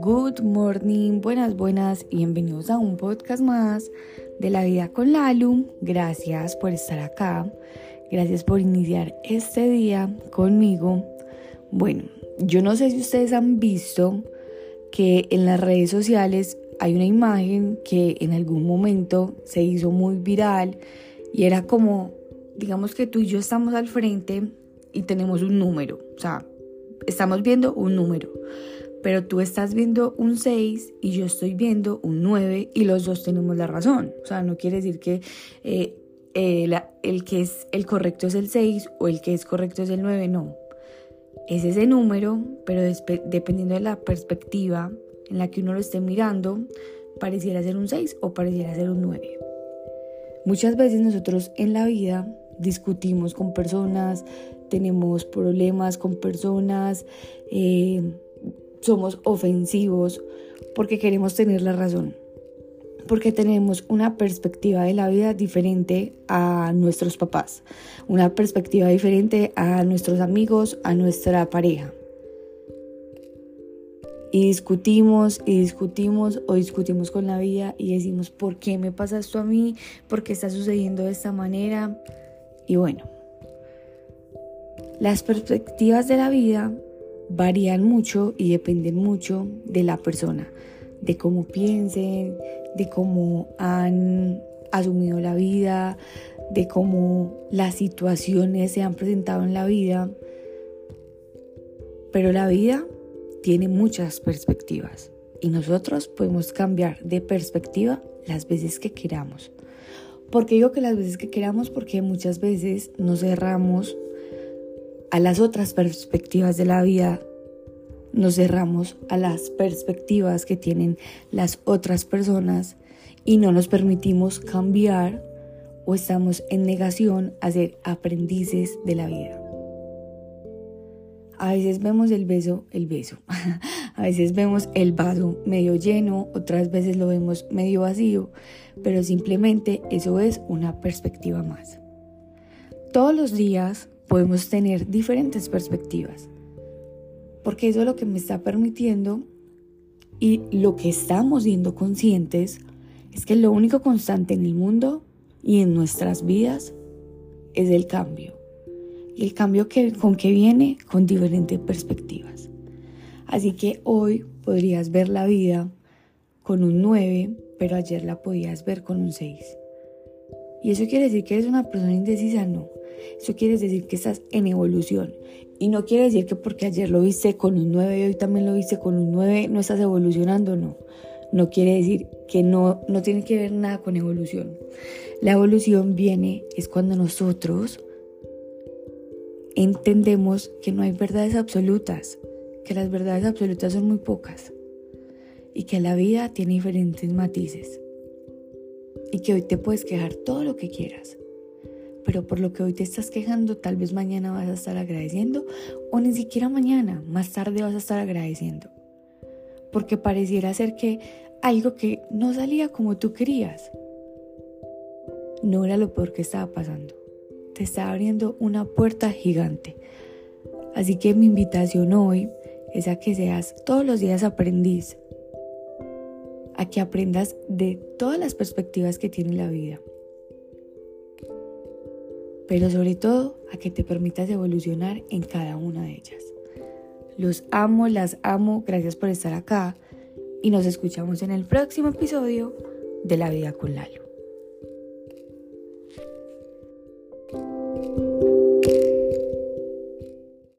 Good morning, buenas, buenas y bienvenidos a un podcast más de la vida con Lalu. Gracias por estar acá, gracias por iniciar este día conmigo. Bueno, yo no sé si ustedes han visto que en las redes sociales hay una imagen que en algún momento se hizo muy viral y era como, digamos que tú y yo estamos al frente y tenemos un número, o sea, estamos viendo un número, pero tú estás viendo un 6 y yo estoy viendo un 9 y los dos tenemos la razón, o sea, no quiere decir que eh, eh, el que es el correcto es el 6 o el que es correcto es el 9, no. Es ese número, pero dependiendo de la perspectiva en la que uno lo esté mirando, pareciera ser un 6 o pareciera ser un 9. Muchas veces nosotros en la vida discutimos con personas, tenemos problemas con personas, eh, somos ofensivos porque queremos tener la razón, porque tenemos una perspectiva de la vida diferente a nuestros papás, una perspectiva diferente a nuestros amigos, a nuestra pareja. Y discutimos y discutimos o discutimos con la vida y decimos, ¿por qué me pasa esto a mí? ¿Por qué está sucediendo de esta manera? Y bueno, las perspectivas de la vida varían mucho y dependen mucho de la persona, de cómo piensen, de cómo han asumido la vida, de cómo las situaciones se han presentado en la vida. Pero la vida tiene muchas perspectivas y nosotros podemos cambiar de perspectiva las veces que queramos. ¿Por qué digo que las veces que queramos? Porque muchas veces nos cerramos a las otras perspectivas de la vida, nos cerramos a las perspectivas que tienen las otras personas y no nos permitimos cambiar o estamos en negación a ser aprendices de la vida. A veces vemos el beso, el beso. A veces vemos el vaso medio lleno, otras veces lo vemos medio vacío, pero simplemente eso es una perspectiva más. Todos los días podemos tener diferentes perspectivas, porque eso es lo que me está permitiendo y lo que estamos siendo conscientes es que lo único constante en el mundo y en nuestras vidas es el cambio. Y el cambio que, con que viene con diferentes perspectivas. Así que hoy podrías ver la vida con un 9, pero ayer la podías ver con un 6. ¿Y eso quiere decir que eres una persona indecisa? No. Eso quiere decir que estás en evolución. Y no quiere decir que porque ayer lo viste con un 9 y hoy también lo viste con un 9, no estás evolucionando, no. No quiere decir que no, no tiene que ver nada con evolución. La evolución viene es cuando nosotros entendemos que no hay verdades absolutas, que las verdades absolutas son muy pocas y que la vida tiene diferentes matices y que hoy te puedes quejar todo lo que quieras, pero por lo que hoy te estás quejando tal vez mañana vas a estar agradeciendo o ni siquiera mañana, más tarde vas a estar agradeciendo, porque pareciera ser que algo que no salía como tú querías no era lo peor que estaba pasando te está abriendo una puerta gigante. Así que mi invitación hoy es a que seas todos los días aprendiz, a que aprendas de todas las perspectivas que tiene la vida, pero sobre todo a que te permitas evolucionar en cada una de ellas. Los amo, las amo, gracias por estar acá y nos escuchamos en el próximo episodio de La Vida con Lalo.